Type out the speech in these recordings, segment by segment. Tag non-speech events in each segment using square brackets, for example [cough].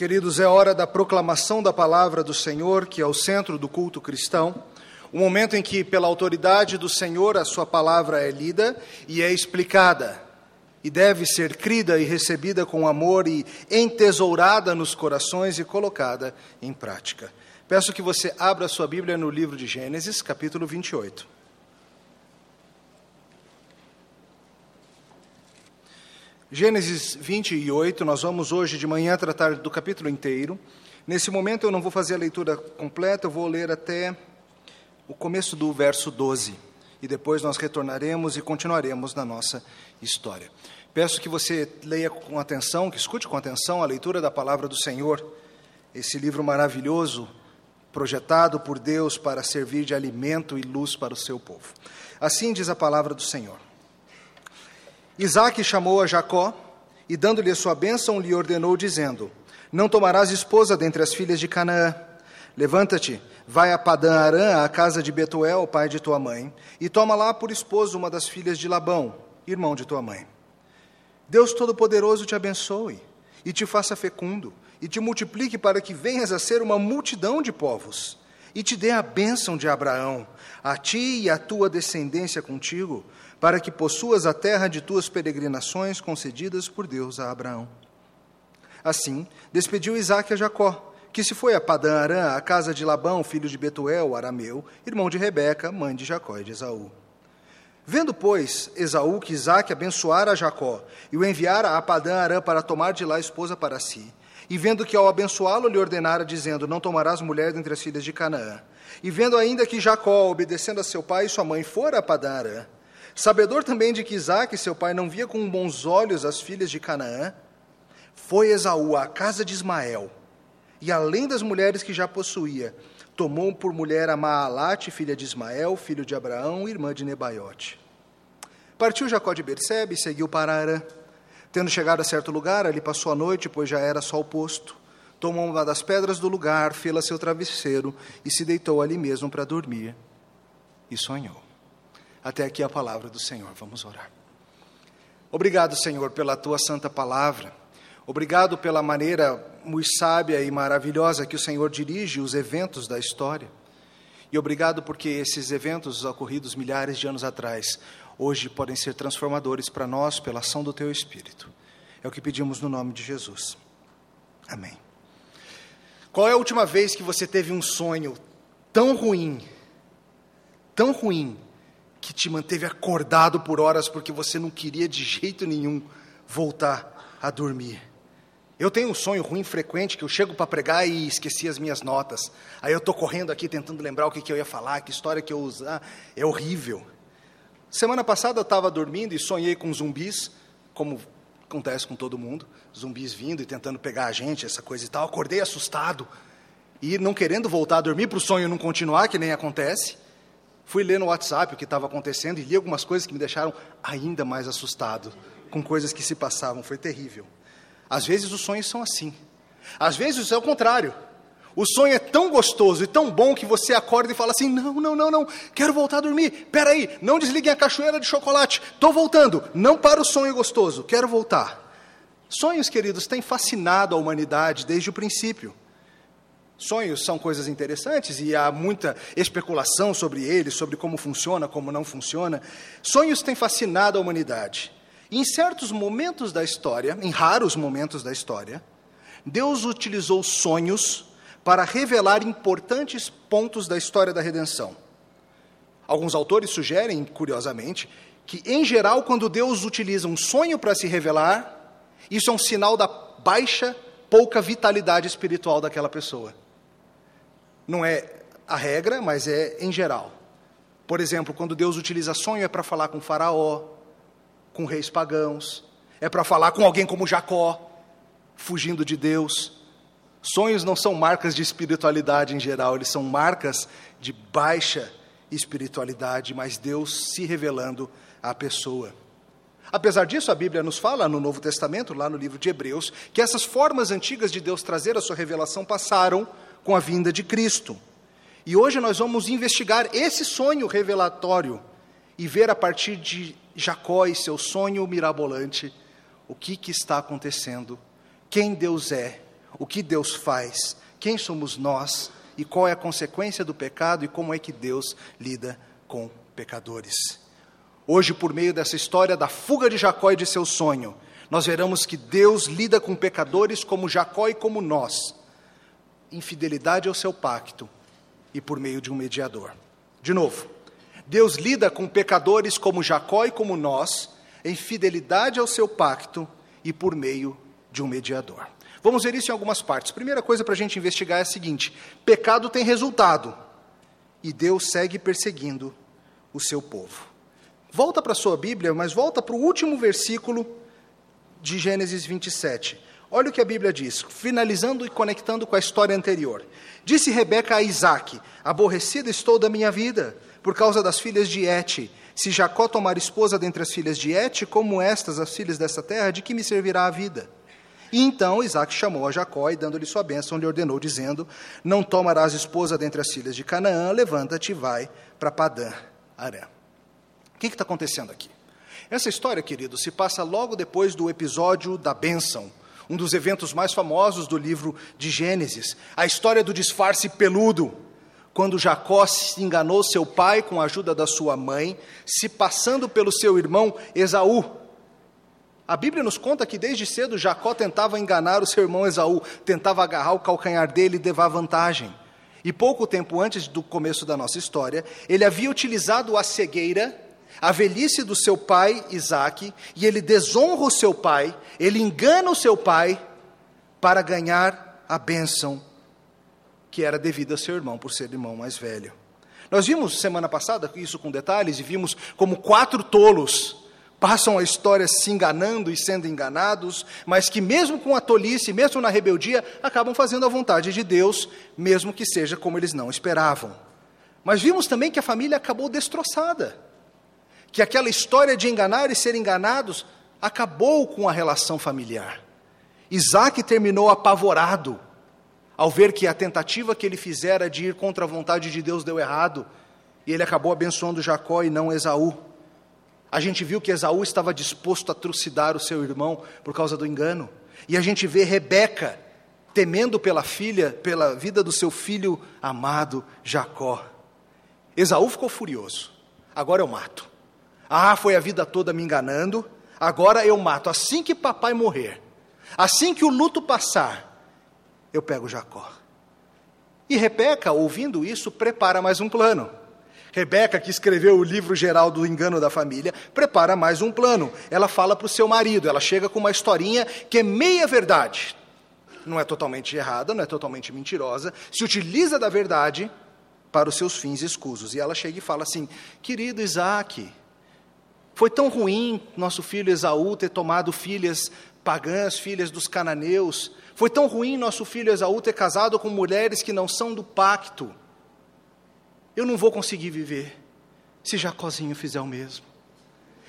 Queridos, é hora da proclamação da palavra do Senhor, que é o centro do culto cristão. O momento em que, pela autoridade do Senhor, a sua palavra é lida e é explicada, e deve ser crida e recebida com amor e entesourada nos corações e colocada em prática. Peço que você abra sua Bíblia no livro de Gênesis, capítulo 28. Gênesis 28, nós vamos hoje de manhã tratar do capítulo inteiro. Nesse momento eu não vou fazer a leitura completa, eu vou ler até o começo do verso 12. E depois nós retornaremos e continuaremos na nossa história. Peço que você leia com atenção, que escute com atenção a leitura da palavra do Senhor, esse livro maravilhoso, projetado por Deus para servir de alimento e luz para o seu povo. Assim diz a palavra do Senhor. Isaac chamou a Jacó e, dando-lhe sua bênção, lhe ordenou, dizendo: Não tomarás esposa dentre as filhas de Canaã. Levanta-te, vai a Padã Arã, à casa de Betuel, pai de tua mãe, e toma lá por esposa uma das filhas de Labão, irmão de tua mãe. Deus Todo-Poderoso te abençoe e te faça fecundo, e te multiplique para que venhas a ser uma multidão de povos, e te dê a bênção de Abraão, a ti e a tua descendência contigo, para que possuas a terra de tuas peregrinações concedidas por Deus a Abraão. Assim, despediu Isaque a Jacó, que se foi a Padã Arã, à casa de Labão, filho de Betuel, arameu, irmão de Rebeca, mãe de Jacó e de Esaú. Vendo, pois, Esaú que Isaque abençoara Jacó e o enviara a Padã Arã para tomar de lá esposa para si, e vendo que ao abençoá-lo lhe ordenara, dizendo: Não tomarás mulher dentre as filhas de Canaã, e vendo ainda que Jacó, obedecendo a seu pai e sua mãe, fora a Padã Arã, Sabedor também de que Isaac, seu pai, não via com bons olhos as filhas de Canaã, foi Esaú à casa de Ismael, e além das mulheres que já possuía, tomou por mulher a Maalate, filha de Ismael, filho de Abraão, irmã de Nebaiote. Partiu Jacó de Bersebe e seguiu para Arã. Tendo chegado a certo lugar, ali passou a noite, pois já era sol posto. Tomou uma das pedras do lugar, fê-la seu travesseiro e se deitou ali mesmo para dormir. E sonhou. Até aqui a palavra do Senhor. Vamos orar. Obrigado, Senhor, pela tua santa palavra. Obrigado pela maneira muito sábia e maravilhosa que o Senhor dirige os eventos da história. E obrigado porque esses eventos ocorridos milhares de anos atrás, hoje podem ser transformadores para nós pela ação do teu Espírito. É o que pedimos no nome de Jesus. Amém. Qual é a última vez que você teve um sonho tão ruim, tão ruim, que te manteve acordado por horas porque você não queria de jeito nenhum voltar a dormir. Eu tenho um sonho ruim frequente que eu chego para pregar e esqueci as minhas notas. Aí eu estou correndo aqui tentando lembrar o que, que eu ia falar, que história que eu ia usar. É horrível. Semana passada eu estava dormindo e sonhei com zumbis, como acontece com todo mundo, zumbis vindo e tentando pegar a gente, essa coisa e tal. Acordei assustado e não querendo voltar a dormir para o sonho não continuar, que nem acontece. Fui ler no WhatsApp o que estava acontecendo e li algumas coisas que me deixaram ainda mais assustado com coisas que se passavam. Foi terrível. Às vezes os sonhos são assim. Às vezes é o contrário. O sonho é tão gostoso e tão bom que você acorda e fala assim: não, não, não, não, quero voltar a dormir. Peraí, não desliguem a cachoeira de chocolate. Estou voltando. Não para o sonho gostoso, quero voltar. Sonhos, queridos, têm fascinado a humanidade desde o princípio. Sonhos são coisas interessantes e há muita especulação sobre eles, sobre como funciona, como não funciona. Sonhos têm fascinado a humanidade. E em certos momentos da história, em raros momentos da história, Deus utilizou sonhos para revelar importantes pontos da história da redenção. Alguns autores sugerem, curiosamente, que, em geral, quando Deus utiliza um sonho para se revelar, isso é um sinal da baixa, pouca vitalidade espiritual daquela pessoa. Não é a regra, mas é em geral. Por exemplo, quando Deus utiliza sonho, é para falar com Faraó, com reis pagãos, é para falar com alguém como Jacó, fugindo de Deus. Sonhos não são marcas de espiritualidade em geral, eles são marcas de baixa espiritualidade, mas Deus se revelando à pessoa. Apesar disso, a Bíblia nos fala no Novo Testamento, lá no livro de Hebreus, que essas formas antigas de Deus trazer a sua revelação passaram com a vinda de Cristo. E hoje nós vamos investigar esse sonho revelatório e ver a partir de Jacó e seu sonho mirabolante o que, que está acontecendo, quem Deus é, o que Deus faz, quem somos nós e qual é a consequência do pecado e como é que Deus lida com pecadores. Hoje, por meio dessa história da fuga de Jacó e de seu sonho, nós veremos que Deus lida com pecadores como Jacó e como nós, infidelidade ao seu pacto e por meio de um mediador. De novo, Deus lida com pecadores como Jacó e como nós, em fidelidade ao seu pacto e por meio de um mediador. Vamos ver isso em algumas partes. Primeira coisa para a gente investigar é a seguinte: pecado tem resultado e Deus segue perseguindo o seu povo. Volta para a sua Bíblia, mas volta para o último versículo de Gênesis 27. Olha o que a Bíblia diz, finalizando e conectando com a história anterior. Disse Rebeca a Isaac: Aborrecida estou da minha vida, por causa das filhas de Et. Se Jacó tomar esposa dentre as filhas de Et, como estas, as filhas dessa terra, de que me servirá a vida? E então Isaac chamou a Jacó e, dando-lhe sua bênção, lhe ordenou, dizendo: Não tomarás esposa dentre as filhas de Canaã, levanta-te e vai para Padã Arã. O que está acontecendo aqui? Essa história, querido, se passa logo depois do episódio da bênção, um dos eventos mais famosos do livro de Gênesis, a história do disfarce peludo, quando Jacó enganou seu pai com a ajuda da sua mãe, se passando pelo seu irmão Esaú. A Bíblia nos conta que desde cedo Jacó tentava enganar o seu irmão Esaú, tentava agarrar o calcanhar dele e levar vantagem. E pouco tempo antes do começo da nossa história, ele havia utilizado a cegueira a velhice do seu pai Isaac, e ele desonra o seu pai, ele engana o seu pai para ganhar a bênção que era devida a seu irmão, por ser irmão mais velho. Nós vimos semana passada isso com detalhes e vimos como quatro tolos passam a história se enganando e sendo enganados, mas que, mesmo com a tolice, mesmo na rebeldia, acabam fazendo a vontade de Deus, mesmo que seja como eles não esperavam. Mas vimos também que a família acabou destroçada que aquela história de enganar e ser enganados acabou com a relação familiar. Isaac terminou apavorado ao ver que a tentativa que ele fizera de ir contra a vontade de Deus deu errado, e ele acabou abençoando Jacó e não Esaú. A gente viu que Esaú estava disposto a trucidar o seu irmão por causa do engano. E a gente vê Rebeca temendo pela filha, pela vida do seu filho amado Jacó. Esaú ficou furioso. Agora eu mato. Ah, foi a vida toda me enganando, agora eu mato. Assim que papai morrer, assim que o luto passar, eu pego Jacó. E Rebeca, ouvindo isso, prepara mais um plano. Rebeca, que escreveu o livro geral do engano da família, prepara mais um plano. Ela fala para o seu marido, ela chega com uma historinha que é meia verdade. Não é totalmente errada, não é totalmente mentirosa, se utiliza da verdade para os seus fins escusos. E ela chega e fala assim: querido Isaac, foi tão ruim nosso filho Esaú ter tomado filhas pagãs, filhas dos cananeus. Foi tão ruim nosso filho Esaú ter casado com mulheres que não são do pacto. Eu não vou conseguir viver se Jacózinho fizer o mesmo.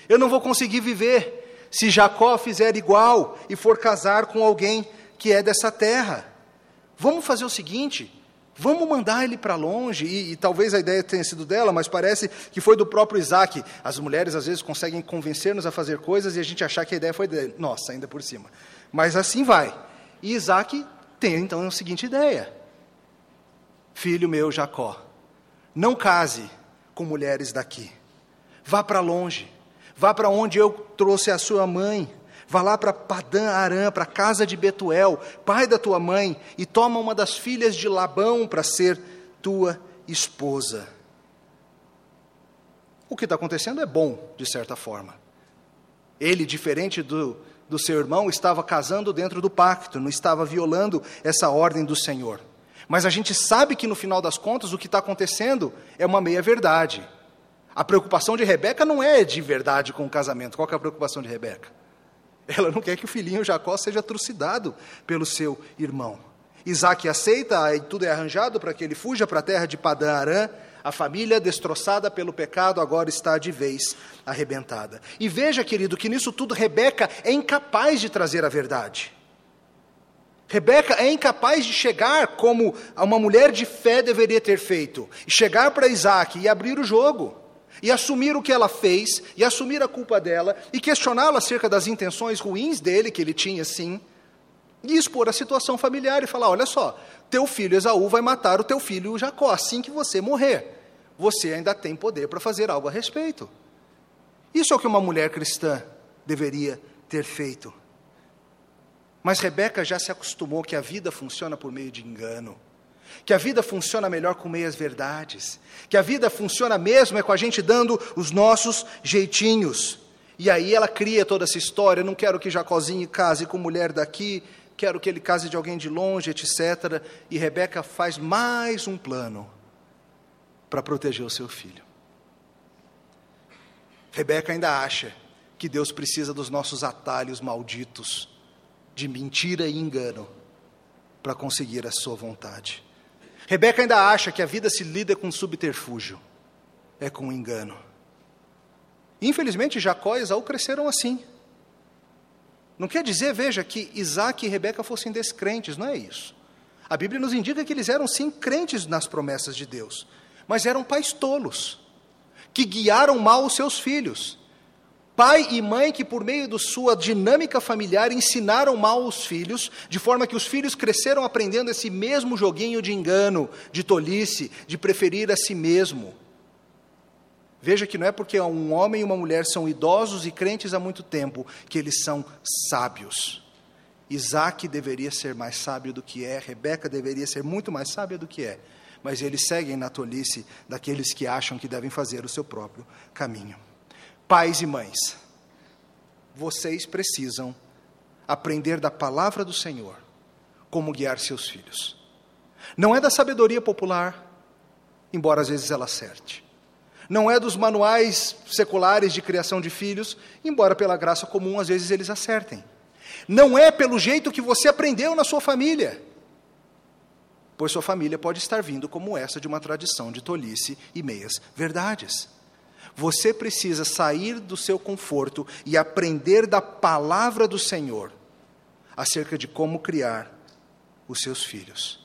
Eu não vou conseguir viver se Jacó fizer igual e for casar com alguém que é dessa terra. Vamos fazer o seguinte: Vamos mandar ele para longe, e, e, talvez a ideia tenha sido dela, mas parece que foi do próprio Isaac. As mulheres às vezes conseguem convencer-nos a fazer coisas e a gente achar que a ideia foi dele. Nossa, ainda por cima. Mas assim vai. E Isaac tem então a seguinte ideia: Filho meu Jacó, não case com mulheres daqui. Vá para longe. Vá para onde eu trouxe a sua mãe. Vá lá para Padã Arã, para a casa de Betuel, pai da tua mãe, e toma uma das filhas de Labão para ser tua esposa. O que está acontecendo é bom, de certa forma. Ele, diferente do, do seu irmão, estava casando dentro do pacto, não estava violando essa ordem do Senhor. Mas a gente sabe que no final das contas o que está acontecendo é uma meia-verdade. A preocupação de Rebeca não é de verdade com o casamento. Qual é a preocupação de Rebeca? [laughs] Ela não quer que o filhinho Jacó seja trucidado pelo seu irmão. Isaac aceita, e tudo é arranjado para que ele fuja para a terra de Padã Arã. A família, destroçada pelo pecado, agora está de vez arrebentada. E veja, querido, que nisso tudo Rebeca é incapaz de trazer a verdade. Rebeca é incapaz de chegar como uma mulher de fé deveria ter feito, chegar para Isaac e abrir o jogo e assumir o que ela fez, e assumir a culpa dela, e questioná-la acerca das intenções ruins dele, que ele tinha sim. e expor a situação familiar e falar: olha só, teu filho Esaú vai matar o teu filho Jacó assim que você morrer. Você ainda tem poder para fazer algo a respeito. Isso é o que uma mulher cristã deveria ter feito. Mas Rebeca já se acostumou que a vida funciona por meio de engano, que a vida funciona melhor com meias verdades, que a vida funciona mesmo é com a gente dando os nossos jeitinhos. E aí ela cria toda essa história, não quero que Jacozinho case com mulher daqui, quero que ele case de alguém de longe, etc. E Rebeca faz mais um plano para proteger o seu filho. Rebeca ainda acha que Deus precisa dos nossos atalhos malditos de mentira e engano para conseguir a sua vontade. Rebeca ainda acha que a vida se lida com subterfúgio, é com engano. Infelizmente, Jacó e Esaú cresceram assim. Não quer dizer, veja, que Isaac e Rebeca fossem descrentes, não é isso. A Bíblia nos indica que eles eram sim crentes nas promessas de Deus, mas eram pais tolos, que guiaram mal os seus filhos. Pai e mãe que, por meio de sua dinâmica familiar, ensinaram mal os filhos, de forma que os filhos cresceram aprendendo esse mesmo joguinho de engano, de tolice, de preferir a si mesmo. Veja que não é porque um homem e uma mulher são idosos e crentes há muito tempo que eles são sábios. Isaac deveria ser mais sábio do que é, Rebeca deveria ser muito mais sábia do que é, mas eles seguem na tolice daqueles que acham que devem fazer o seu próprio caminho. Pais e mães, vocês precisam aprender da palavra do Senhor como guiar seus filhos. Não é da sabedoria popular, embora às vezes ela acerte não é dos manuais seculares de criação de filhos, embora pela graça comum às vezes eles acertem. Não é pelo jeito que você aprendeu na sua família, pois sua família pode estar vindo como essa de uma tradição de tolice e meias verdades. Você precisa sair do seu conforto e aprender da palavra do Senhor acerca de como criar os seus filhos.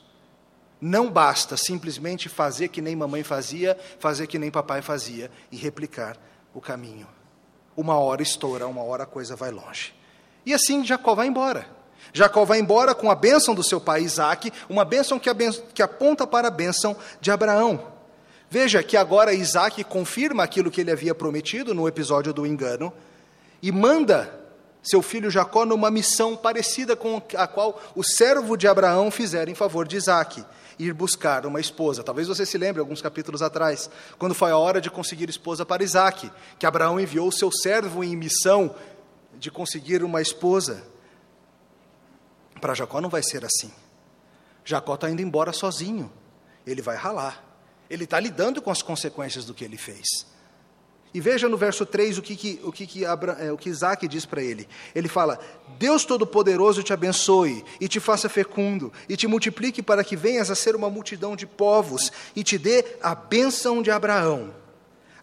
Não basta simplesmente fazer que nem mamãe fazia, fazer que nem papai fazia e replicar o caminho. Uma hora estoura, uma hora a coisa vai longe. E assim Jacó vai embora. Jacó vai embora com a bênção do seu pai Isaac, uma bênção que, que aponta para a bênção de Abraão. Veja que agora Isaac confirma aquilo que ele havia prometido no episódio do engano e manda seu filho Jacó numa missão parecida com a qual o servo de Abraão fizera em favor de Isaac ir buscar uma esposa. Talvez você se lembre, alguns capítulos atrás, quando foi a hora de conseguir esposa para Isaac, que Abraão enviou seu servo em missão de conseguir uma esposa. Para Jacó não vai ser assim. Jacó está indo embora sozinho. Ele vai ralar. Ele está lidando com as consequências do que ele fez. E veja no verso 3 o que, que, o que, que, Abra, é, o que Isaac diz para ele. Ele fala: Deus Todo-Poderoso te abençoe e te faça fecundo, e te multiplique para que venhas a ser uma multidão de povos, e te dê a bênção de Abraão,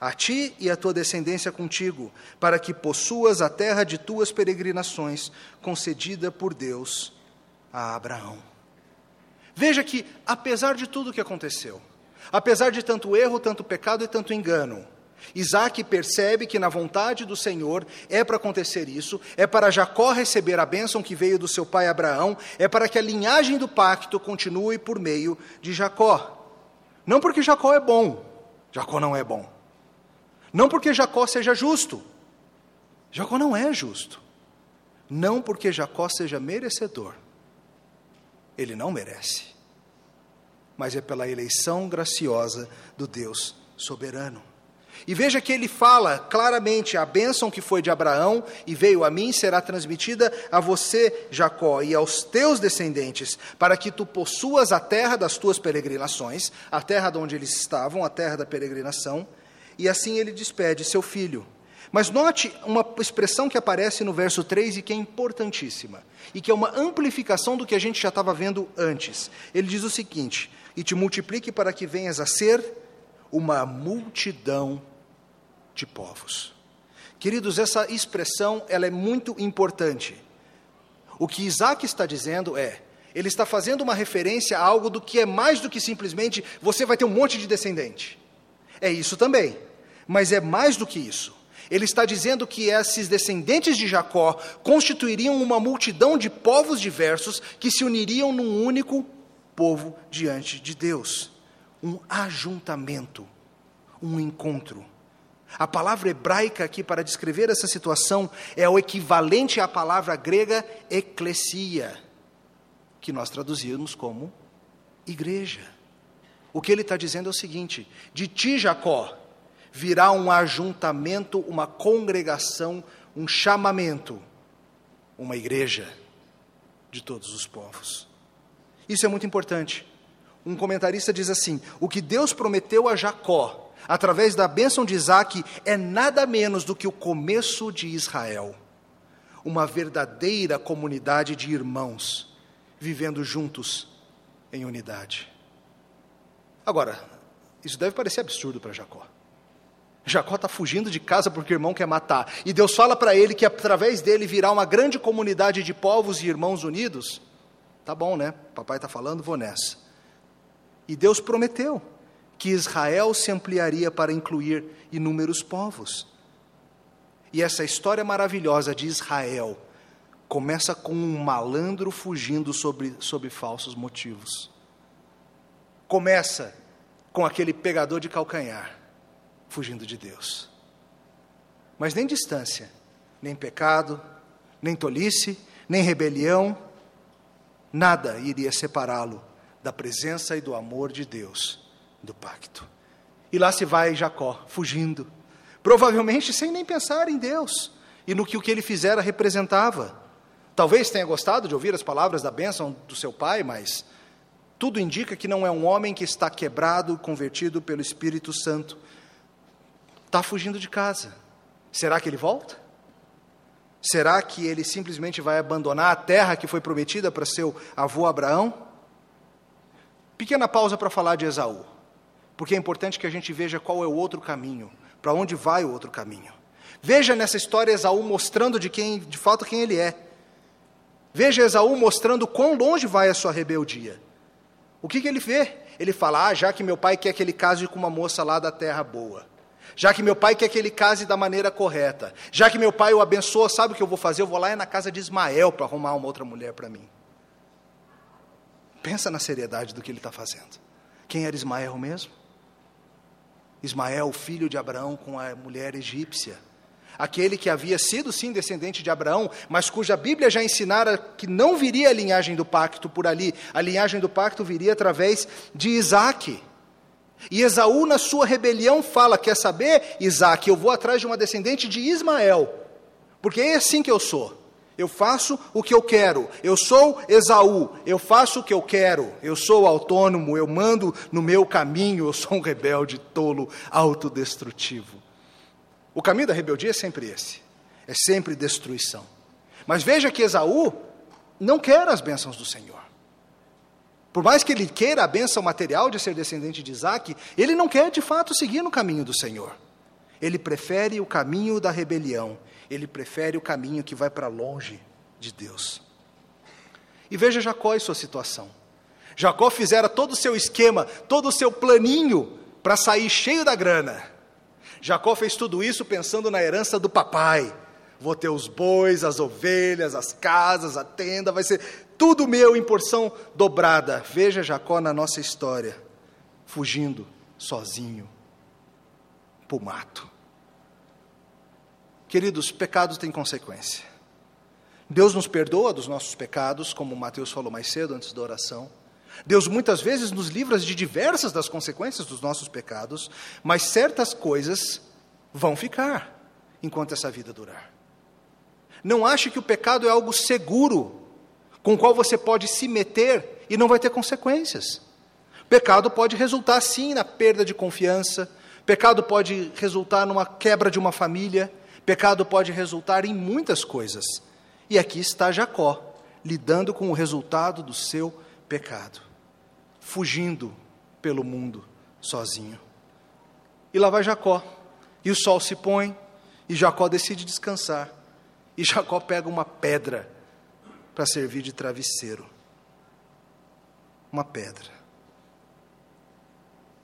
a ti e a tua descendência contigo, para que possuas a terra de tuas peregrinações, concedida por Deus a Abraão. Veja que, apesar de tudo o que aconteceu, apesar de tanto erro, tanto pecado e tanto engano, Isaac percebe que na vontade do Senhor é para acontecer isso, é para Jacó receber a bênção que veio do seu pai Abraão, é para que a linhagem do pacto continue por meio de Jacó. Não porque Jacó é bom, Jacó não é bom. Não porque Jacó seja justo, Jacó não é justo. Não porque Jacó seja merecedor, ele não merece. Mas é pela eleição graciosa do Deus soberano. E veja que ele fala claramente: a bênção que foi de Abraão e veio a mim será transmitida a você, Jacó, e aos teus descendentes, para que tu possuas a terra das tuas peregrinações, a terra de onde eles estavam, a terra da peregrinação. E assim ele despede seu filho. Mas note uma expressão que aparece no verso 3 e que é importantíssima, e que é uma amplificação do que a gente já estava vendo antes. Ele diz o seguinte: E te multiplique para que venhas a ser uma multidão de povos. Queridos, essa expressão ela é muito importante. O que Isaac está dizendo é, ele está fazendo uma referência a algo do que é mais do que simplesmente você vai ter um monte de descendente. É isso também, mas é mais do que isso. Ele está dizendo que esses descendentes de Jacó constituiriam uma multidão de povos diversos que se uniriam num único povo diante de Deus. Um ajuntamento, um encontro. A palavra hebraica aqui para descrever essa situação é o equivalente à palavra grega eclesia, que nós traduzimos como igreja. O que ele está dizendo é o seguinte: de ti, Jacó, virá um ajuntamento, uma congregação, um chamamento, uma igreja de todos os povos. Isso é muito importante. Um comentarista diz assim: o que Deus prometeu a Jacó, através da bênção de Isaac, é nada menos do que o começo de Israel. Uma verdadeira comunidade de irmãos, vivendo juntos em unidade. Agora, isso deve parecer absurdo para Jacó. Jacó está fugindo de casa porque o irmão quer matar. E Deus fala para ele que através dele virá uma grande comunidade de povos e irmãos unidos. Tá bom, né? Papai está falando, vou nessa. E Deus prometeu que Israel se ampliaria para incluir inúmeros povos. E essa história maravilhosa de Israel começa com um malandro fugindo sobre, sobre falsos motivos. Começa com aquele pegador de calcanhar fugindo de Deus. Mas nem distância, nem pecado, nem tolice, nem rebelião, nada iria separá-lo da presença e do amor de Deus, do pacto. E lá se vai Jacó, fugindo, provavelmente sem nem pensar em Deus e no que o que ele fizera representava. Talvez tenha gostado de ouvir as palavras da bênção do seu pai, mas tudo indica que não é um homem que está quebrado, convertido pelo Espírito Santo, está fugindo de casa. Será que ele volta? Será que ele simplesmente vai abandonar a terra que foi prometida para seu avô Abraão? Pequena pausa para falar de Esaú, porque é importante que a gente veja qual é o outro caminho, para onde vai o outro caminho. Veja nessa história Esaú mostrando de quem, de fato, quem ele é. Veja Esaú mostrando quão longe vai a sua rebeldia. O que, que ele vê? Ele fala: Ah, já que meu pai quer que ele case com uma moça lá da terra boa. Já que meu pai quer que ele case da maneira correta. Já que meu pai o abençoa, sabe o que eu vou fazer? Eu vou lá na casa de Ismael para arrumar uma outra mulher para mim. Pensa na seriedade do que ele está fazendo. Quem era Ismael mesmo? Ismael, filho de Abraão com a mulher egípcia. Aquele que havia sido sim descendente de Abraão, mas cuja Bíblia já ensinara que não viria a linhagem do pacto por ali. A linhagem do pacto viria através de Isaac. E Esaú, na sua rebelião, fala: Quer saber, Isaac, eu vou atrás de uma descendente de Ismael, porque é assim que eu sou. Eu faço o que eu quero. Eu sou Esaú. Eu faço o que eu quero. Eu sou autônomo. Eu mando no meu caminho. Eu sou um rebelde tolo, autodestrutivo. O caminho da rebeldia é sempre esse. É sempre destruição. Mas veja que Esaú não quer as bênçãos do Senhor. Por mais que ele queira a bênção material de ser descendente de Isaac, ele não quer de fato seguir no caminho do Senhor. Ele prefere o caminho da rebelião, ele prefere o caminho que vai para longe de Deus. E veja Jacó e sua situação. Jacó fizera todo o seu esquema, todo o seu planinho para sair cheio da grana. Jacó fez tudo isso pensando na herança do papai. Vou ter os bois, as ovelhas, as casas, a tenda, vai ser tudo meu em porção dobrada. Veja Jacó na nossa história, fugindo sozinho para o mato. Queridos, pecados têm consequência. Deus nos perdoa dos nossos pecados, como Mateus falou mais cedo antes da oração. Deus muitas vezes nos livra de diversas das consequências dos nossos pecados, mas certas coisas vão ficar enquanto essa vida durar. Não ache que o pecado é algo seguro com o qual você pode se meter e não vai ter consequências. Pecado pode resultar, sim, na perda de confiança, pecado pode resultar numa quebra de uma família, pecado pode resultar em muitas coisas. E aqui está Jacó, lidando com o resultado do seu pecado, fugindo pelo mundo sozinho. E lá vai Jacó, e o sol se põe, e Jacó decide descansar. E Jacó pega uma pedra para servir de travesseiro. Uma pedra.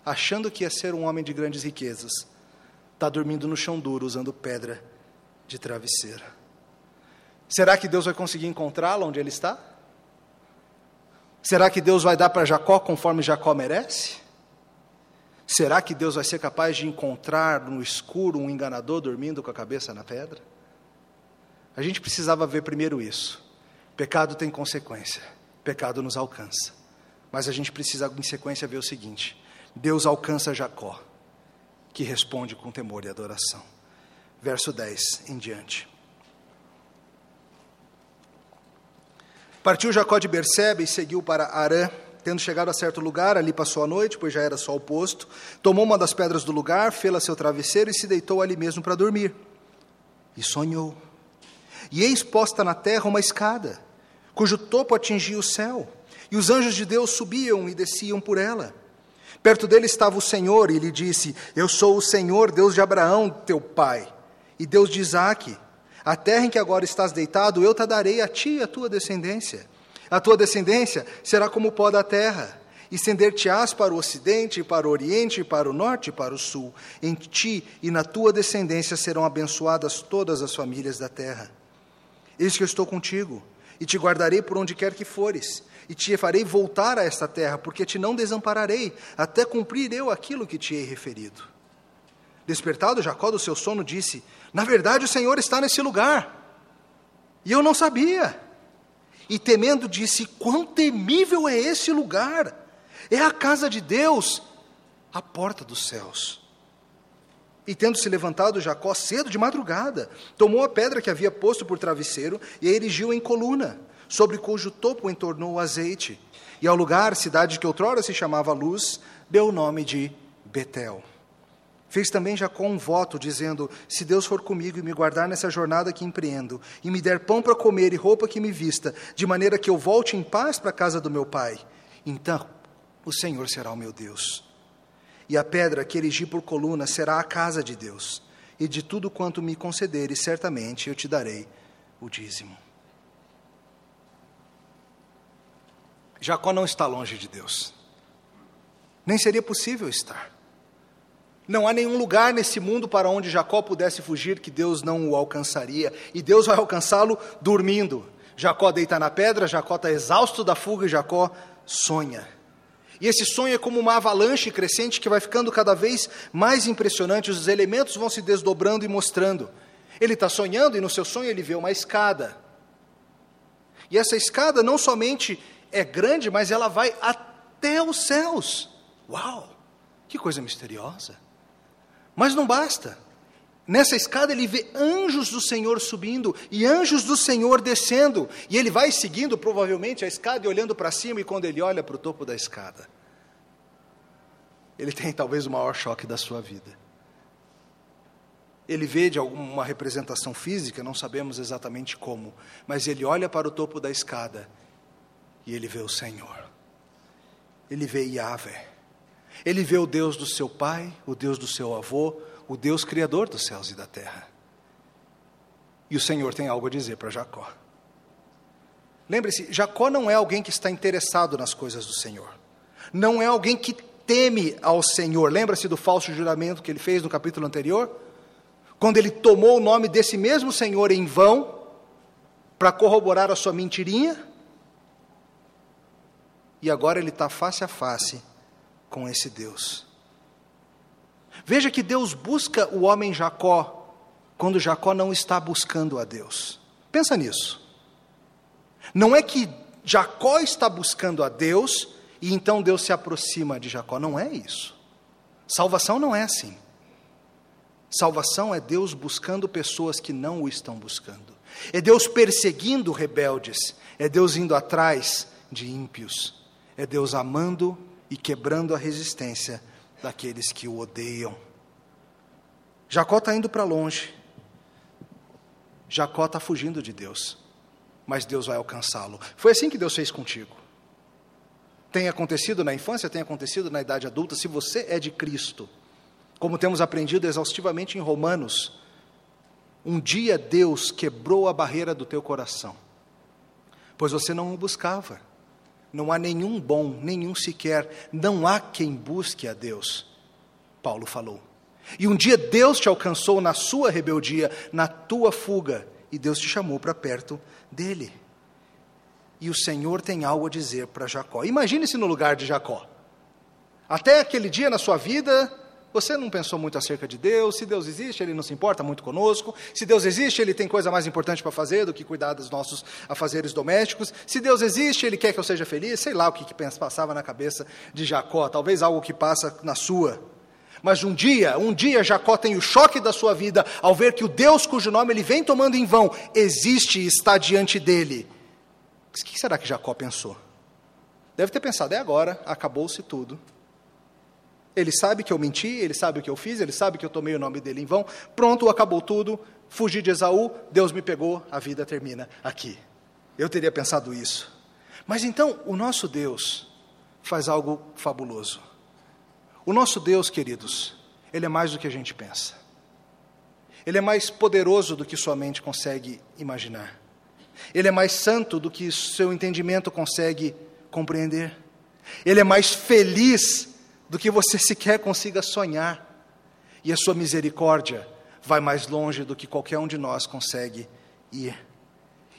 Achando que ia ser um homem de grandes riquezas, está dormindo no chão duro usando pedra de travesseiro. Será que Deus vai conseguir encontrá-lo onde ele está? Será que Deus vai dar para Jacó conforme Jacó merece? Será que Deus vai ser capaz de encontrar no escuro um enganador dormindo com a cabeça na pedra? A gente precisava ver primeiro isso. Pecado tem consequência, pecado nos alcança. Mas a gente precisa, em sequência, ver o seguinte: Deus alcança Jacó, que responde com temor e adoração. Verso 10 em diante. Partiu Jacó de Berseba e seguiu para Arã. Tendo chegado a certo lugar, ali passou a noite, pois já era sol posto. Tomou uma das pedras do lugar, fê-la seu travesseiro e se deitou ali mesmo para dormir. E sonhou. E eis posta na terra uma escada, cujo topo atingia o céu, e os anjos de Deus subiam e desciam por ela. Perto dele estava o Senhor, e lhe disse: Eu sou o Senhor, Deus de Abraão, teu pai, e Deus de Isaque. A terra em que agora estás deitado, eu te darei a ti e a tua descendência. A tua descendência será como o pó da terra. Estender-te-ás para o ocidente, para o oriente, para o norte e para o sul. Em ti e na tua descendência serão abençoadas todas as famílias da terra. Eis que eu estou contigo, e te guardarei por onde quer que fores, e te farei voltar a esta terra, porque te não desampararei, até cumprir eu aquilo que te hei referido. Despertado Jacó do seu sono, disse: Na verdade, o Senhor está nesse lugar. E eu não sabia. E temendo, disse: Quão temível é esse lugar! É a casa de Deus, a porta dos céus. E tendo se levantado Jacó cedo de madrugada, tomou a pedra que havia posto por travesseiro e a erigiu em coluna, sobre cujo topo entornou o azeite. E ao lugar, cidade que outrora se chamava Luz, deu o nome de Betel. Fez também Jacó um voto, dizendo: Se Deus for comigo e me guardar nessa jornada que empreendo, e me der pão para comer e roupa que me vista, de maneira que eu volte em paz para a casa do meu pai, então o Senhor será o meu Deus e a pedra que erigi por coluna será a casa de Deus, e de tudo quanto me concederes, certamente eu te darei o dízimo. Jacó não está longe de Deus, nem seria possível estar. Não há nenhum lugar nesse mundo para onde Jacó pudesse fugir que Deus não o alcançaria, e Deus vai alcançá-lo dormindo. Jacó deita na pedra, Jacó está exausto da fuga e Jacó sonha. E esse sonho é como uma avalanche crescente que vai ficando cada vez mais impressionante, os elementos vão se desdobrando e mostrando. Ele está sonhando e no seu sonho ele vê uma escada. E essa escada não somente é grande, mas ela vai até os céus. Uau! Que coisa misteriosa. Mas não basta. Nessa escada ele vê anjos do Senhor subindo e anjos do Senhor descendo. E ele vai seguindo provavelmente a escada e olhando para cima, e quando ele olha para o topo da escada, ele tem talvez o maior choque da sua vida. Ele vê de alguma representação física, não sabemos exatamente como, mas ele olha para o topo da escada e ele vê o Senhor. Ele vê Yahvé. Ele vê o Deus do seu pai, o Deus do seu avô, o Deus criador dos céus e da terra. E o Senhor tem algo a dizer para Jacó. Lembre-se, Jacó não é alguém que está interessado nas coisas do Senhor. Não é alguém que teme ao Senhor. Lembra-se do falso juramento que ele fez no capítulo anterior? Quando ele tomou o nome desse mesmo Senhor em vão, para corroborar a sua mentirinha. E agora ele está face a face com esse Deus. Veja que Deus busca o homem Jacó quando Jacó não está buscando a Deus. Pensa nisso. Não é que Jacó está buscando a Deus e então Deus se aproxima de Jacó. Não é isso. Salvação não é assim. Salvação é Deus buscando pessoas que não o estão buscando. É Deus perseguindo rebeldes. É Deus indo atrás de ímpios. É Deus amando e quebrando a resistência daqueles que o odeiam. Jacó está indo para longe. Jacó está fugindo de Deus. Mas Deus vai alcançá-lo. Foi assim que Deus fez contigo. Tem acontecido na infância, tem acontecido na idade adulta. Se você é de Cristo, como temos aprendido exaustivamente em Romanos, um dia Deus quebrou a barreira do teu coração, pois você não o buscava. Não há nenhum bom, nenhum sequer, não há quem busque a Deus. Paulo falou. E um dia Deus te alcançou na sua rebeldia, na tua fuga, e Deus te chamou para perto dele. E o Senhor tem algo a dizer para Jacó. Imagine-se no lugar de Jacó. Até aquele dia na sua vida, você não pensou muito acerca de Deus. Se Deus existe, Ele não se importa muito conosco. Se Deus existe, Ele tem coisa mais importante para fazer do que cuidar dos nossos afazeres domésticos. Se Deus existe, Ele quer que eu seja feliz. Sei lá o que, que passava na cabeça de Jacó. Talvez algo que passa na sua. Mas um dia, um dia Jacó tem o choque da sua vida ao ver que o Deus cujo nome ele vem tomando em vão existe e está diante dele. O que será que Jacó pensou? Deve ter pensado, é agora, acabou-se tudo. Ele sabe que eu menti, ele sabe o que eu fiz, ele sabe que eu tomei o nome dele em vão. Pronto, acabou tudo. Fugi de Esaú, Deus me pegou, a vida termina aqui. Eu teria pensado isso. Mas então, o nosso Deus faz algo fabuloso. O nosso Deus, queridos, ele é mais do que a gente pensa. Ele é mais poderoso do que sua mente consegue imaginar. Ele é mais santo do que seu entendimento consegue compreender. Ele é mais feliz do que você sequer consiga sonhar. E a sua misericórdia vai mais longe do que qualquer um de nós consegue ir.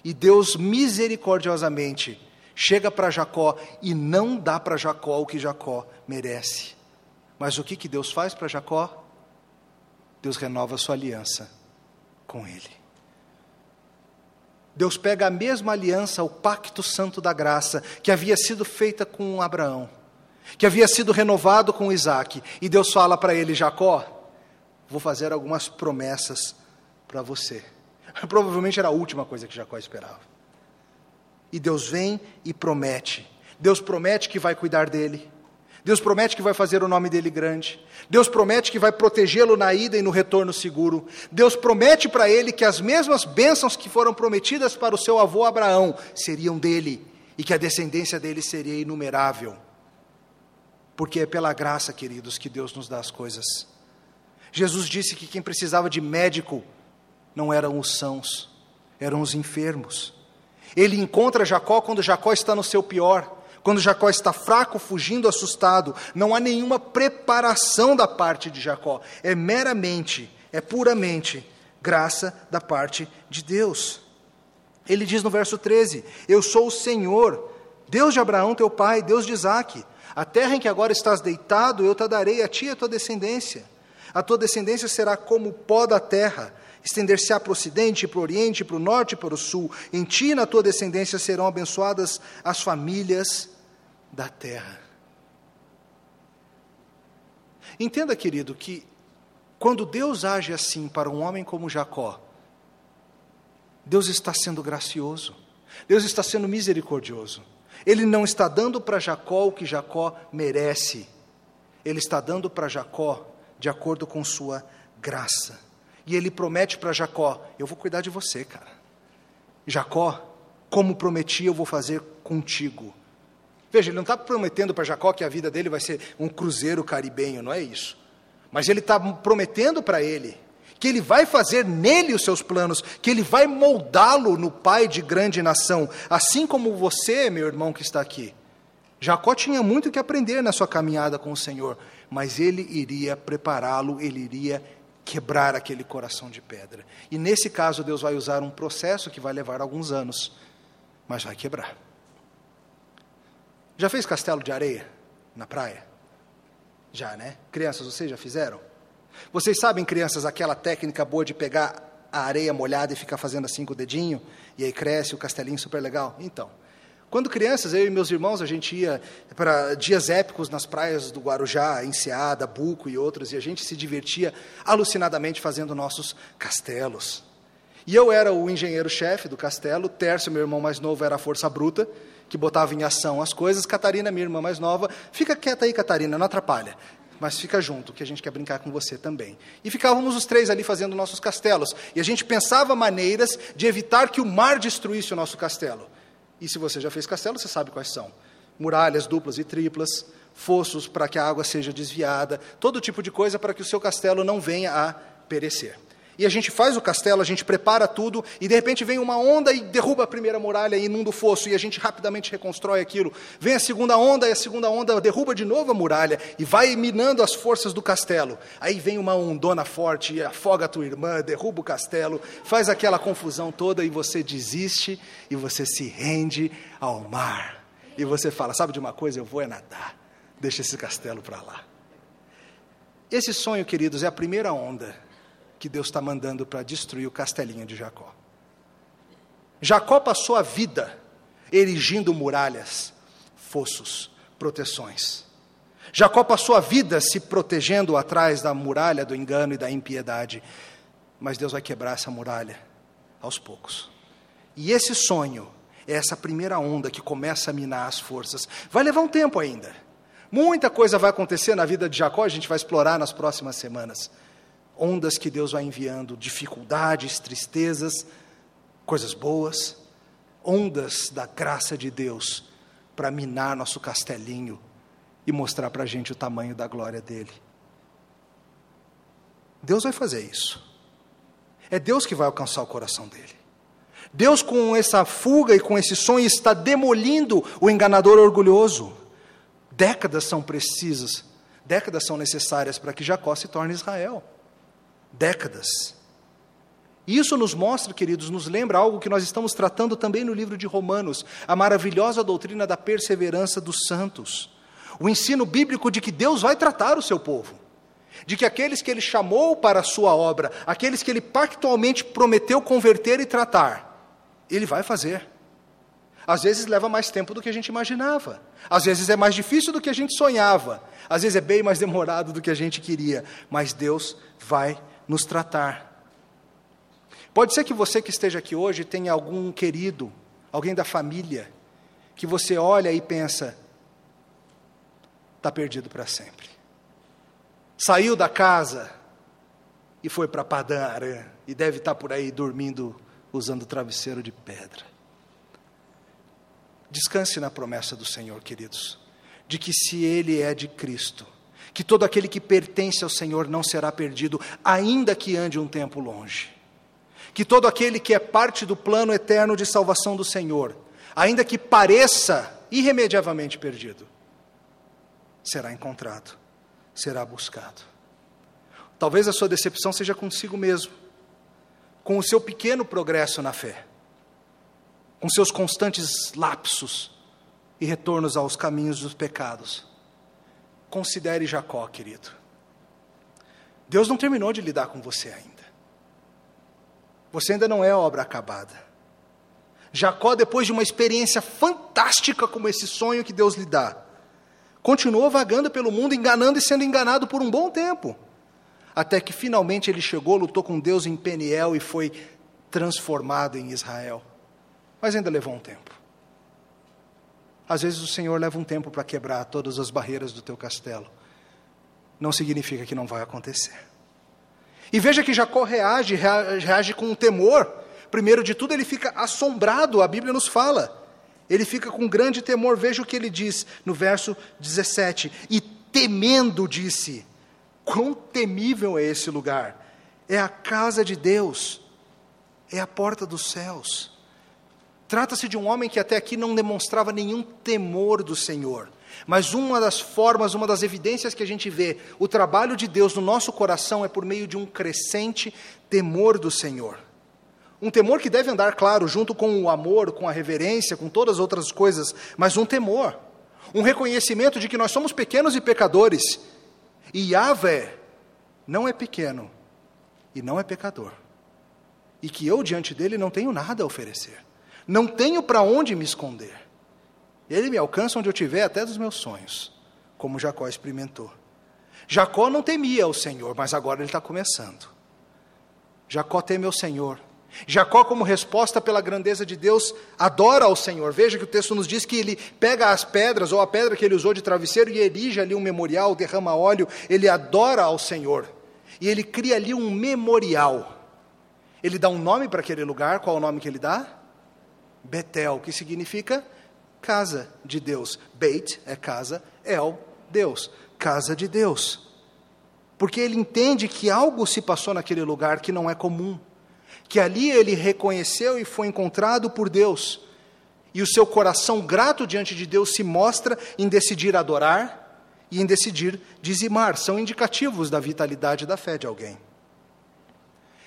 E Deus misericordiosamente chega para Jacó e não dá para Jacó o que Jacó merece. Mas o que, que Deus faz para Jacó? Deus renova sua aliança com ele. Deus pega a mesma aliança, o pacto santo da graça, que havia sido feita com Abraão que havia sido renovado com Isaac. E Deus fala para ele: Jacó, vou fazer algumas promessas para você. [laughs] Provavelmente era a última coisa que Jacó esperava. E Deus vem e promete. Deus promete que vai cuidar dele. Deus promete que vai fazer o nome dele grande. Deus promete que vai protegê-lo na ida e no retorno seguro. Deus promete para ele que as mesmas bênçãos que foram prometidas para o seu avô Abraão seriam dele e que a descendência dele seria inumerável porque é pela graça, queridos, que Deus nos dá as coisas. Jesus disse que quem precisava de médico não eram os sãos, eram os enfermos. Ele encontra Jacó quando Jacó está no seu pior, quando Jacó está fraco, fugindo, assustado. Não há nenhuma preparação da parte de Jacó, é meramente, é puramente graça da parte de Deus. Ele diz no verso 13: Eu sou o Senhor, Deus de Abraão, teu pai, Deus de Isaque. A terra em que agora estás deitado, eu te darei a ti e a tua descendência. A tua descendência será como o pó da terra, estender-se-á para o ocidente, para o oriente, para o norte e para o sul. Em ti e na tua descendência serão abençoadas as famílias da terra. Entenda, querido, que quando Deus age assim para um homem como Jacó, Deus está sendo gracioso, Deus está sendo misericordioso. Ele não está dando para Jacó o que Jacó merece. Ele está dando para Jacó de acordo com sua graça. E ele promete para Jacó: Eu vou cuidar de você, cara. Jacó, como prometi, eu vou fazer contigo. Veja, ele não está prometendo para Jacó que a vida dele vai ser um cruzeiro caribenho, não é isso. Mas ele está prometendo para ele que ele vai fazer nele os seus planos, que ele vai moldá-lo no pai de grande nação, assim como você, meu irmão que está aqui. Jacó tinha muito que aprender na sua caminhada com o Senhor, mas ele iria prepará-lo, ele iria quebrar aquele coração de pedra. E nesse caso, Deus vai usar um processo que vai levar alguns anos, mas vai quebrar. Já fez castelo de areia na praia? Já, né? Crianças, vocês já fizeram? Vocês sabem, crianças, aquela técnica boa de pegar a areia molhada e ficar fazendo assim com o dedinho, e aí cresce o castelinho super legal? Então, quando crianças, eu e meus irmãos, a gente ia para dias épicos nas praias do Guarujá, Enseada, Buco e outros, e a gente se divertia alucinadamente fazendo nossos castelos. E eu era o engenheiro-chefe do castelo, Tércio, meu irmão mais novo, era a força bruta, que botava em ação as coisas, Catarina, minha irmã mais nova, fica quieta aí, Catarina, não atrapalha mas fica junto, que a gente quer brincar com você também. E ficávamos os três ali fazendo nossos castelos. E a gente pensava maneiras de evitar que o mar destruísse o nosso castelo. E se você já fez castelo, você sabe quais são: muralhas duplas e triplas, fossos para que a água seja desviada, todo tipo de coisa para que o seu castelo não venha a perecer. E a gente faz o castelo, a gente prepara tudo, e de repente vem uma onda e derruba a primeira muralha e inunda o fosso, e a gente rapidamente reconstrói aquilo. Vem a segunda onda, e a segunda onda derruba de novo a muralha, e vai minando as forças do castelo. Aí vem uma ondona forte, e afoga a tua irmã, derruba o castelo, faz aquela confusão toda, e você desiste, e você se rende ao mar. E você fala: Sabe de uma coisa? Eu vou é nadar, deixa esse castelo para lá. Esse sonho, queridos, é a primeira onda que Deus está mandando para destruir o castelinho de Jacó. Jacó passou a vida erigindo muralhas, fossos, proteções. Jacó passou a vida se protegendo atrás da muralha do engano e da impiedade. Mas Deus vai quebrar essa muralha aos poucos. E esse sonho é essa primeira onda que começa a minar as forças. Vai levar um tempo ainda. Muita coisa vai acontecer na vida de Jacó, a gente vai explorar nas próximas semanas ondas que Deus vai enviando, dificuldades, tristezas, coisas boas, ondas da graça de Deus para minar nosso castelinho e mostrar para a gente o tamanho da glória dele. Deus vai fazer isso. É Deus que vai alcançar o coração dele. Deus, com essa fuga e com esse sonho, está demolindo o enganador orgulhoso. Décadas são precisas, décadas são necessárias para que Jacó se torne Israel décadas. Isso nos mostra, queridos, nos lembra algo que nós estamos tratando também no livro de Romanos, a maravilhosa doutrina da perseverança dos santos. O ensino bíblico de que Deus vai tratar o seu povo, de que aqueles que ele chamou para a sua obra, aqueles que ele pactualmente prometeu converter e tratar, ele vai fazer. Às vezes leva mais tempo do que a gente imaginava, às vezes é mais difícil do que a gente sonhava, às vezes é bem mais demorado do que a gente queria, mas Deus vai nos tratar. Pode ser que você que esteja aqui hoje tenha algum querido, alguém da família, que você olha e pensa, está perdido para sempre. Saiu da casa e foi para Padã Arã, e deve estar tá por aí dormindo usando travesseiro de pedra. Descanse na promessa do Senhor, queridos, de que se Ele é de Cristo, que todo aquele que pertence ao Senhor não será perdido, ainda que ande um tempo longe. Que todo aquele que é parte do plano eterno de salvação do Senhor, ainda que pareça irremediavelmente perdido, será encontrado, será buscado. Talvez a sua decepção seja consigo mesmo, com o seu pequeno progresso na fé, com seus constantes lapsos e retornos aos caminhos dos pecados. Considere Jacó, querido. Deus não terminou de lidar com você ainda. Você ainda não é obra acabada. Jacó, depois de uma experiência fantástica como esse sonho que Deus lhe dá, continuou vagando pelo mundo, enganando e sendo enganado por um bom tempo. Até que finalmente ele chegou, lutou com Deus em Peniel e foi transformado em Israel. Mas ainda levou um tempo. Às vezes o Senhor leva um tempo para quebrar todas as barreiras do teu castelo. Não significa que não vai acontecer. E veja que Jacó reage, reage com um temor. Primeiro de tudo, ele fica assombrado, a Bíblia nos fala. Ele fica com grande temor. Veja o que ele diz no verso 17: E temendo, disse: Quão temível é esse lugar! É a casa de Deus, é a porta dos céus. Trata-se de um homem que até aqui não demonstrava nenhum temor do Senhor. Mas uma das formas, uma das evidências que a gente vê o trabalho de Deus no nosso coração é por meio de um crescente temor do Senhor. Um temor que deve andar, claro, junto com o amor, com a reverência, com todas as outras coisas, mas um temor. Um reconhecimento de que nós somos pequenos e pecadores. E Yahvé não é pequeno e não é pecador. E que eu diante dele não tenho nada a oferecer. Não tenho para onde me esconder. Ele me alcança onde eu estiver, até dos meus sonhos, como Jacó experimentou. Jacó não temia o Senhor, mas agora ele está começando. Jacó teme ao Senhor. Jacó, como resposta pela grandeza de Deus, adora ao Senhor. Veja que o texto nos diz que ele pega as pedras, ou a pedra que ele usou de travesseiro, e erige ali um memorial, derrama óleo, ele adora ao Senhor. E ele cria ali um memorial. Ele dá um nome para aquele lugar, qual é o nome que ele dá? Betel, que significa casa de Deus. Beit é casa, El, Deus, casa de Deus. porque ele entende que algo se passou naquele lugar que não é comum, que ali ele reconheceu e foi encontrado por Deus, e o seu coração grato diante de Deus se mostra em decidir adorar e em decidir dizimar, são indicativos da vitalidade da fé de alguém.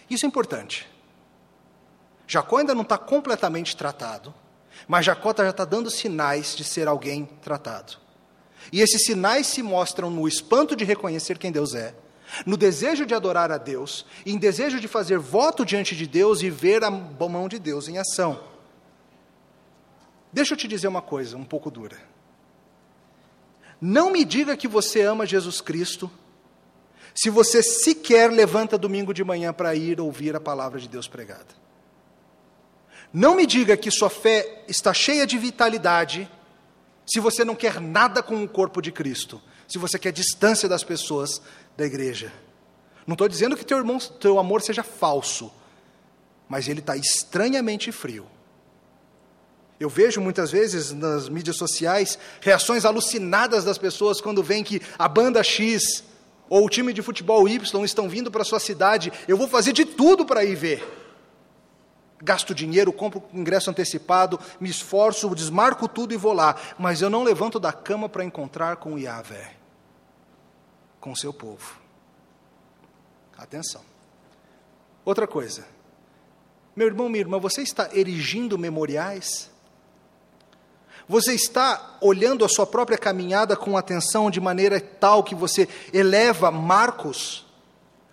Isso é importante. Jacó ainda não está completamente tratado, mas Jacó já está dando sinais de ser alguém tratado. E esses sinais se mostram no espanto de reconhecer quem Deus é, no desejo de adorar a Deus, em desejo de fazer voto diante de Deus e ver a mão de Deus em ação. Deixa eu te dizer uma coisa um pouco dura. Não me diga que você ama Jesus Cristo se você sequer levanta domingo de manhã para ir ouvir a palavra de Deus pregada. Não me diga que sua fé está cheia de vitalidade se você não quer nada com o corpo de Cristo, se você quer distância das pessoas da igreja. Não estou dizendo que teu, irmão, teu amor seja falso, mas ele está estranhamente frio. Eu vejo muitas vezes nas mídias sociais reações alucinadas das pessoas quando veem que a banda X ou o time de futebol Y estão vindo para sua cidade. Eu vou fazer de tudo para ir ver gasto dinheiro, compro ingresso antecipado, me esforço, desmarco tudo e vou lá, mas eu não levanto da cama para encontrar com o Yahvé, com seu povo. Atenção. Outra coisa. Meu irmão, minha irmã, você está erigindo memoriais? Você está olhando a sua própria caminhada com atenção de maneira tal que você eleva marcos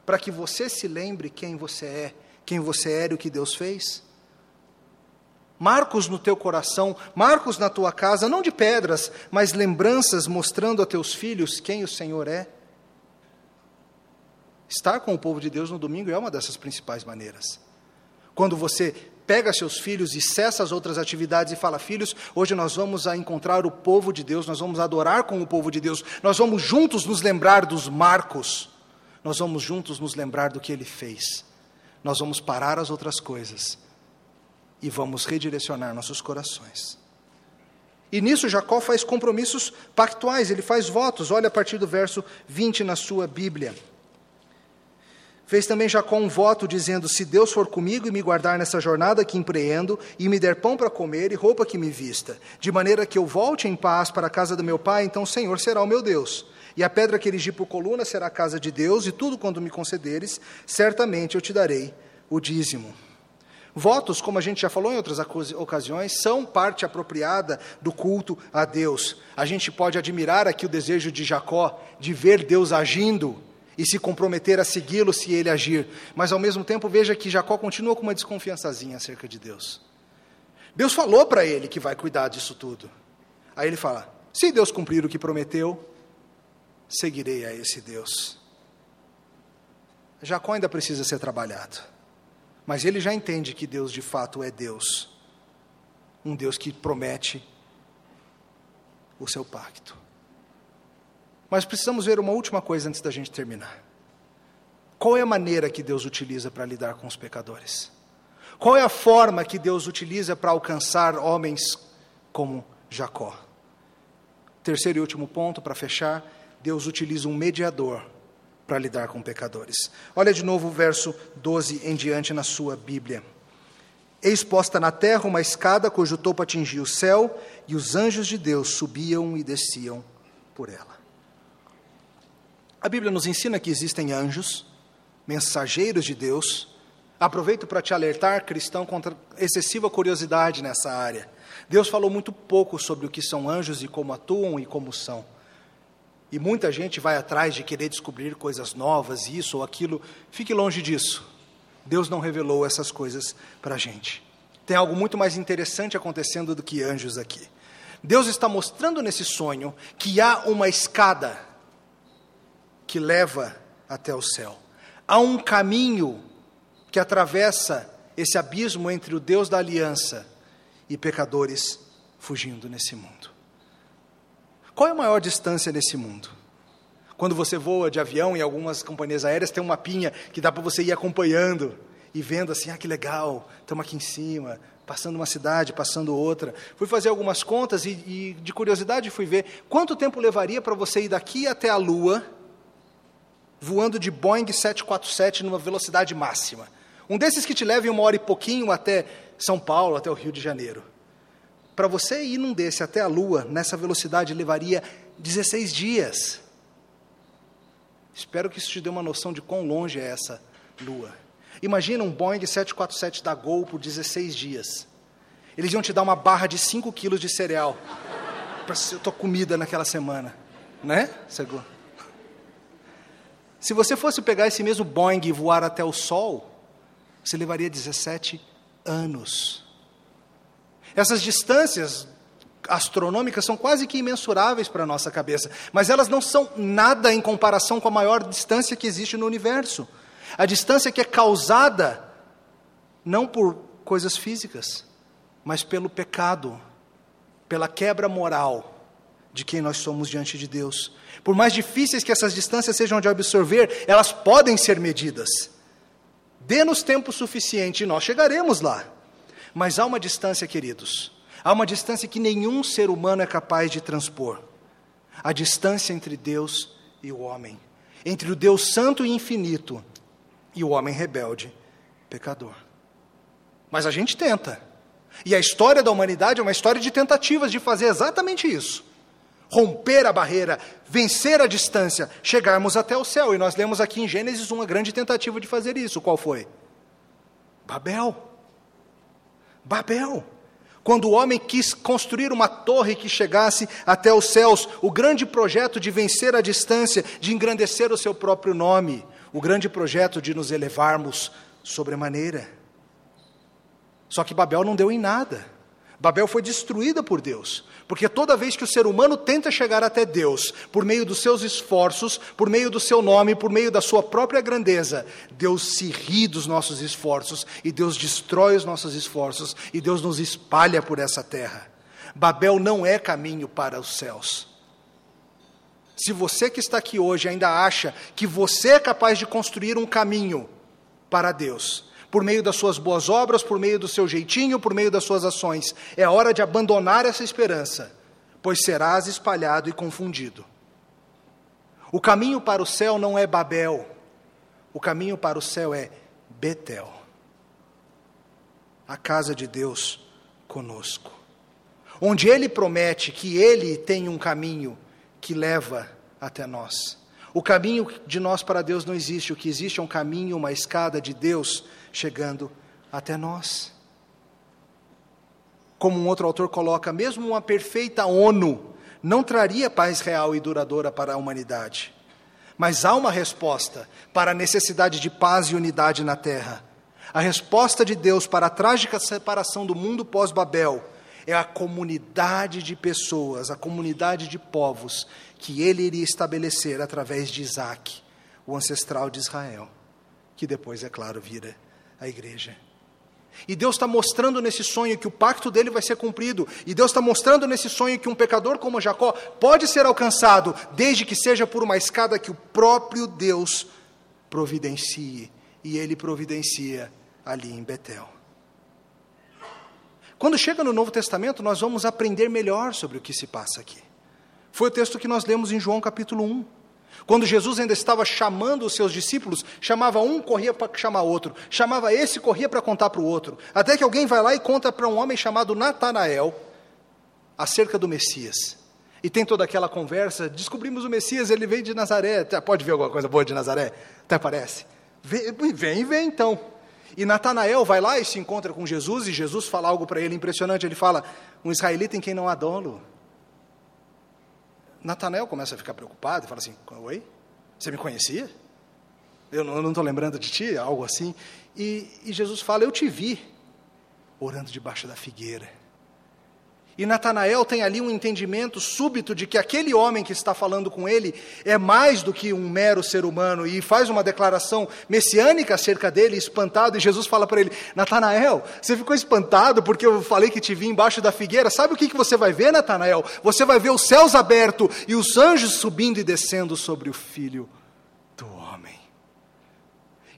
para que você se lembre quem você é quem você era e o que Deus fez? Marcos no teu coração, marcos na tua casa, não de pedras, mas lembranças mostrando a teus filhos quem o Senhor é. Estar com o povo de Deus no domingo é uma dessas principais maneiras. Quando você pega seus filhos e cessa as outras atividades e fala: Filhos, hoje nós vamos a encontrar o povo de Deus, nós vamos adorar com o povo de Deus, nós vamos juntos nos lembrar dos marcos, nós vamos juntos nos lembrar do que ele fez nós vamos parar as outras coisas e vamos redirecionar nossos corações. E nisso Jacó faz compromissos pactuais, ele faz votos. Olha a partir do verso 20 na sua Bíblia. Fez também Jacó um voto dizendo: Se Deus for comigo e me guardar nessa jornada que empreendo, e me der pão para comer e roupa que me vista, de maneira que eu volte em paz para a casa do meu pai, então o Senhor será o meu Deus. E a pedra que erigi por coluna será a casa de Deus, e tudo quando me concederes, certamente eu te darei o dízimo. Votos, como a gente já falou em outras ocasiões, são parte apropriada do culto a Deus. A gente pode admirar aqui o desejo de Jacó de ver Deus agindo e se comprometer a segui-lo se ele agir, mas ao mesmo tempo veja que Jacó continua com uma desconfiançazinha acerca de Deus. Deus falou para ele que vai cuidar disso tudo. Aí ele fala: se Deus cumprir o que prometeu, seguirei a esse Deus. Jacó ainda precisa ser trabalhado, mas ele já entende que Deus de fato é Deus, um Deus que promete o seu pacto. Mas precisamos ver uma última coisa antes da gente terminar. Qual é a maneira que Deus utiliza para lidar com os pecadores? Qual é a forma que Deus utiliza para alcançar homens como Jacó? Terceiro e último ponto para fechar Deus utiliza um mediador para lidar com pecadores. Olha de novo o verso 12 em diante na sua Bíblia. Eis posta na terra uma escada cujo topo atingia o céu, e os anjos de Deus subiam e desciam por ela. A Bíblia nos ensina que existem anjos, mensageiros de Deus. Aproveito para te alertar, cristão, contra excessiva curiosidade nessa área. Deus falou muito pouco sobre o que são anjos e como atuam e como são. E muita gente vai atrás de querer descobrir coisas novas, isso ou aquilo. Fique longe disso. Deus não revelou essas coisas para a gente. Tem algo muito mais interessante acontecendo do que anjos aqui. Deus está mostrando nesse sonho que há uma escada que leva até o céu. Há um caminho que atravessa esse abismo entre o Deus da aliança e pecadores fugindo nesse mundo. Qual é a maior distância nesse mundo? Quando você voa de avião em algumas companhias aéreas, tem um mapinha que dá para você ir acompanhando e vendo assim, ah, que legal, estamos aqui em cima, passando uma cidade, passando outra. Fui fazer algumas contas e, e de curiosidade fui ver quanto tempo levaria para você ir daqui até a Lua voando de Boeing 747 numa velocidade máxima. Um desses que te leva em uma hora e pouquinho até São Paulo, até o Rio de Janeiro. Para você ir num desse até a Lua, nessa velocidade, levaria 16 dias. Espero que isso te dê uma noção de quão longe é essa Lua. Imagina um Boeing 747 da Gol por 16 dias. Eles iam te dar uma barra de 5 quilos de cereal [laughs] para a tua comida naquela semana. Né? Se você fosse pegar esse mesmo Boeing e voar até o Sol, você levaria 17 anos. Essas distâncias astronômicas são quase que imensuráveis para a nossa cabeça, mas elas não são nada em comparação com a maior distância que existe no universo. A distância que é causada não por coisas físicas, mas pelo pecado, pela quebra moral de quem nós somos diante de Deus. Por mais difíceis que essas distâncias sejam de absorver, elas podem ser medidas. Dê-nos tempo suficiente e nós chegaremos lá. Mas há uma distância, queridos, há uma distância que nenhum ser humano é capaz de transpor a distância entre Deus e o homem, entre o Deus santo e infinito e o homem rebelde, pecador. Mas a gente tenta. E a história da humanidade é uma história de tentativas de fazer exatamente isso. Romper a barreira, vencer a distância, chegarmos até o céu. E nós lemos aqui em Gênesis uma grande tentativa de fazer isso. Qual foi? Babel. Babel. Quando o homem quis construir uma torre que chegasse até os céus, o grande projeto de vencer a distância, de engrandecer o seu próprio nome, o grande projeto de nos elevarmos sobremaneira. Só que Babel não deu em nada. Babel foi destruída por Deus, porque toda vez que o ser humano tenta chegar até Deus, por meio dos seus esforços, por meio do seu nome, por meio da sua própria grandeza, Deus se ri dos nossos esforços, e Deus destrói os nossos esforços, e Deus nos espalha por essa terra. Babel não é caminho para os céus. Se você que está aqui hoje ainda acha que você é capaz de construir um caminho para Deus, por meio das suas boas obras, por meio do seu jeitinho, por meio das suas ações. É hora de abandonar essa esperança, pois serás espalhado e confundido. O caminho para o céu não é Babel, o caminho para o céu é Betel a casa de Deus conosco. Onde Ele promete que Ele tem um caminho que leva até nós. O caminho de nós para Deus não existe, o que existe é um caminho, uma escada de Deus chegando até nós. Como um outro autor coloca, mesmo uma perfeita ONU não traria paz real e duradoura para a humanidade. Mas há uma resposta para a necessidade de paz e unidade na terra. A resposta de Deus para a trágica separação do mundo pós-Babel é a comunidade de pessoas, a comunidade de povos que ele iria estabelecer através de Isaac, o ancestral de Israel, que depois, é claro, vira a igreja. E Deus está mostrando nesse sonho que o pacto dele vai ser cumprido. E Deus está mostrando nesse sonho que um pecador como Jacó pode ser alcançado, desde que seja por uma escada que o próprio Deus providencie. E ele providencia ali em Betel. Quando chega no Novo Testamento, nós vamos aprender melhor sobre o que se passa aqui. Foi o texto que nós lemos em João capítulo 1. Quando Jesus ainda estava chamando os seus discípulos, chamava um, corria para chamar outro, chamava esse, corria para contar para o outro, até que alguém vai lá e conta para um homem chamado Natanael acerca do Messias. E tem toda aquela conversa, descobrimos o Messias, ele veio de Nazaré, pode ver alguma coisa boa de Nazaré? Até parece. Vem, vem, vem então. E Natanael vai lá e se encontra com Jesus, e Jesus fala algo para ele impressionante, ele fala, um israelita em quem não há dolo. Natanael começa a ficar preocupado e fala assim: Oi? Você me conhecia? Eu não estou lembrando de ti, algo assim. E, e Jesus fala: Eu te vi orando debaixo da figueira. E Natanael tem ali um entendimento súbito de que aquele homem que está falando com ele é mais do que um mero ser humano e faz uma declaração messiânica acerca dele, espantado, e Jesus fala para ele: Natanael, você ficou espantado porque eu falei que te vi embaixo da figueira? Sabe o que, que você vai ver, Natanael? Você vai ver os céus abertos e os anjos subindo e descendo sobre o filho do homem.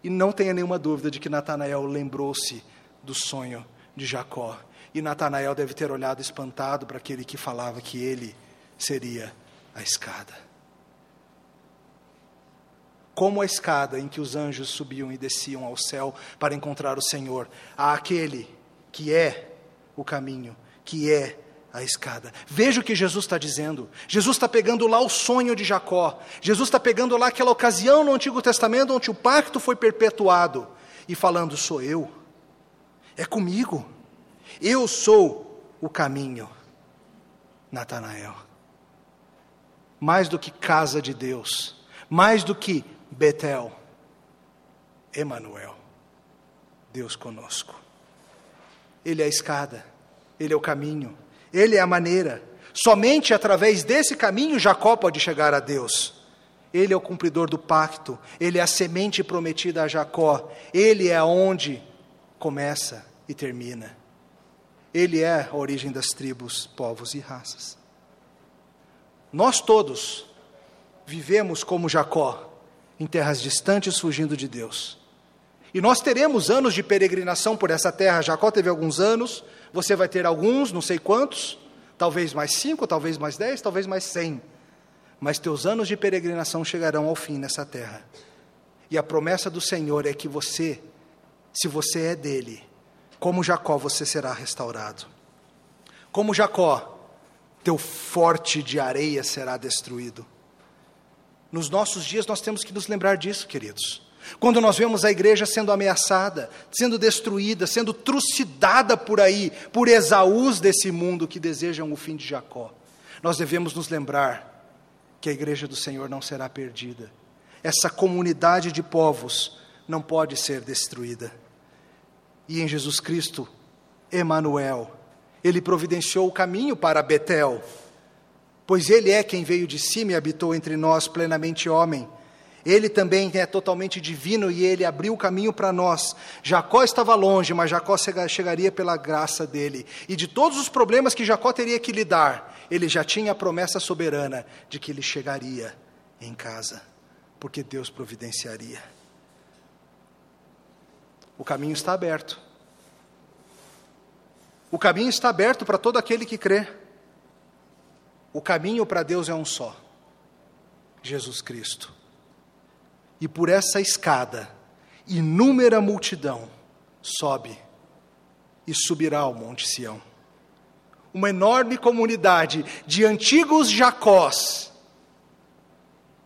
E não tenha nenhuma dúvida de que Natanael lembrou-se do sonho de Jacó e Natanael deve ter olhado espantado para aquele que falava que ele seria a escada. como a escada em que os anjos subiam e desciam ao céu para encontrar o Senhor, a aquele que é o caminho, que é a escada. Veja o que Jesus está dizendo. Jesus está pegando lá o sonho de Jacó. Jesus está pegando lá aquela ocasião no Antigo Testamento onde o pacto foi perpetuado e falando: sou eu, é comigo, eu sou o caminho. Natanael. Mais do que casa de Deus, mais do que Betel, Emanuel, Deus conosco. Ele é a escada, ele é o caminho, ele é a maneira. Somente através desse caminho Jacó pode chegar a Deus. Ele é o cumpridor do pacto, ele é a semente prometida a Jacó, ele é onde começa e termina. Ele é a origem das tribos, povos e raças. Nós todos vivemos como Jacó, em terras distantes, fugindo de Deus. E nós teremos anos de peregrinação por essa terra. Jacó teve alguns anos, você vai ter alguns, não sei quantos, talvez mais cinco, talvez mais dez, talvez mais cem. Mas teus anos de peregrinação chegarão ao fim nessa terra. E a promessa do Senhor é que você, se você é dele, como Jacó, você será restaurado. Como Jacó, teu forte de areia será destruído. Nos nossos dias nós temos que nos lembrar disso, queridos. Quando nós vemos a igreja sendo ameaçada, sendo destruída, sendo trucidada por aí, por Esaús desse mundo que desejam o fim de Jacó, nós devemos nos lembrar que a igreja do Senhor não será perdida. Essa comunidade de povos não pode ser destruída. E em Jesus Cristo, Emanuel, ele providenciou o caminho para Betel, pois ele é quem veio de cima e habitou entre nós plenamente homem ele também é totalmente divino e ele abriu o caminho para nós. Jacó estava longe, mas Jacó chegaria pela graça dele. E de todos os problemas que Jacó teria que lidar, ele já tinha a promessa soberana de que ele chegaria em casa, porque Deus providenciaria. O caminho está aberto. O caminho está aberto para todo aquele que crê. O caminho para Deus é um só: Jesus Cristo e por essa escada, inúmera multidão sobe e subirá ao Monte Sião. Uma enorme comunidade de antigos Jacós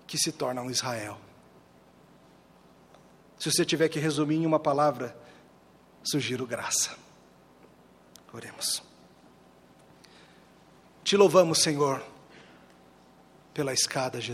que se tornam Israel. Se você tiver que resumir em uma palavra, sugiro graça. Oremos. Te louvamos, Senhor, pela escada, Jesus.